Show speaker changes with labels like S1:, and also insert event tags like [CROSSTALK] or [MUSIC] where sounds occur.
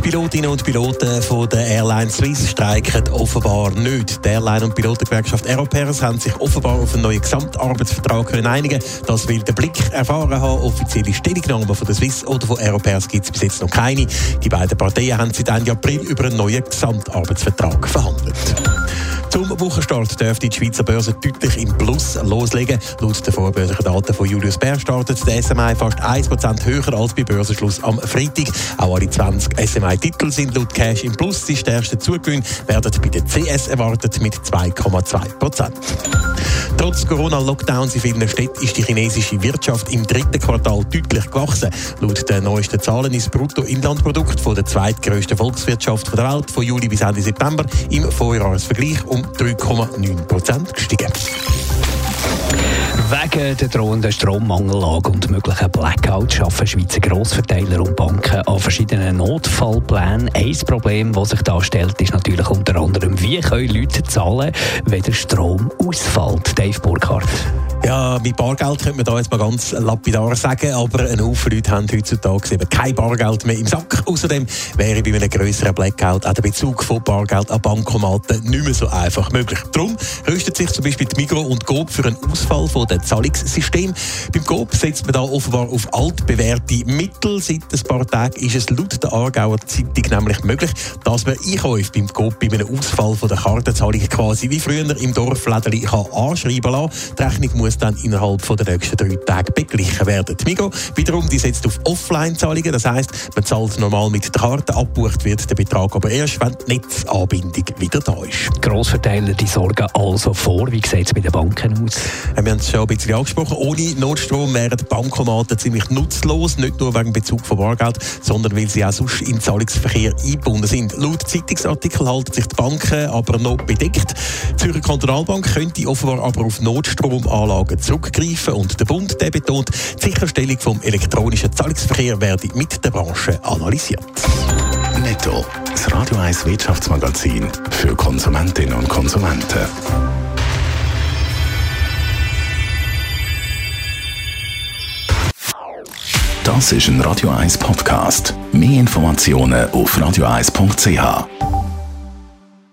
S1: Die Pilotinnen und Piloten von der Airline Swiss streiken offenbar nicht. Die Airline- und Pilotengewerkschaft Aeropares haben sich offenbar auf einen neuen Gesamtarbeitsvertrag können einigen Das will der Blick erfahren haben. Offizielle Stellungnahmen von der Swiss oder von Aeropares gibt es bis jetzt noch keine. Die beiden Parteien haben seit Ende April über einen neuen Gesamtarbeitsvertrag verhandelt. Zum Wochenstart dürfte die Schweizer Börse deutlich im Plus loslegen. Laut den vorbörslichen Daten von Julius Bär startet der SMI fast 1% höher als bei Börsenschluss am Freitag. Auch alle 20 SMI-Titel sind laut Cash im Plus. Die stärksten Zugewinne werden bei der CS erwartet mit 2,2%. Trotz Corona-Lockdowns in vielen Städten ist die chinesische Wirtschaft im dritten Quartal deutlich gewachsen. Laut den neuesten Zahlen ist das Bruttoinlandprodukt von der zweitgrößten Volkswirtschaft der Welt von Juli bis Ende September im Vorjahresvergleich um 3,9 Prozent gestiegen.
S2: Wegen der drohenden Strommangellage und möglichen Blackouts schaffen Schweizer Grossverteiler und Banken an verschiedenen Notfallplänen. Ein Problem, das sich da stellt, ist natürlich unter anderem, wie können Leute zahlen, wenn der Strom ausfällt. Dave Burkhardt.
S1: Ja, mit Bargeld könnte man da jetzt mal ganz lapidar sagen, aber ein Haufen Leute haben heutzutage eben kein Bargeld mehr im Sack. [LAUGHS] Außerdem wäre bei einem grösseren Blackout auch der Bezug von Bargeld an Bankomaten nicht mehr so einfach möglich. Darum rüstet sich zum Beispiel die Migro und Coop für einen Ausfall von den Zahlungssystem. Beim Coop setzt man da offenbar auf altbewährte Mittel. Seit ein paar Tagen ist es laut der Aargauer Zeitung nämlich möglich, dass man Einkäufe beim Coop bei einem Ausfall von der Kartenzahlung quasi wie früher im Dorflädeli anschreiben lassen. Die Rechnung muss dann innerhalb von der nächsten drei Tage beglichen werden. Die Migo wiederum die setzt auf Offline-Zahlungen. Das heisst, man zahlt normal mit der Karte, abbucht wird der Betrag aber erst, wenn die Netzanbindung wieder da ist.
S2: Grossverteiler die sorgen also vor. Wie sieht es bei den Banken aus?
S1: Wir haben es schon ein bisschen angesprochen. Ohne Notstrom wären die Bankomaten ziemlich nutzlos. Nicht nur wegen Bezug von Bargeld, sondern weil sie auch sonst im Zahlungsverkehr eingebunden sind. Laut Zeitungsartikel halten sich die Banken aber noch bedeckt. Die Zürcher Kantonalbank könnte offenbar aber auf Notstromanlagen zurückgreifen und der Bund der betont, die Sicherstellung vom elektronischen Zahlungsverkehr werde mit der Branche analysiert.
S3: Netto. Das Radio 1 Wirtschaftsmagazin für Konsumentinnen und Konsumenten. Das ist ein Radio 1 Podcast. Mehr Informationen auf radio1.ch.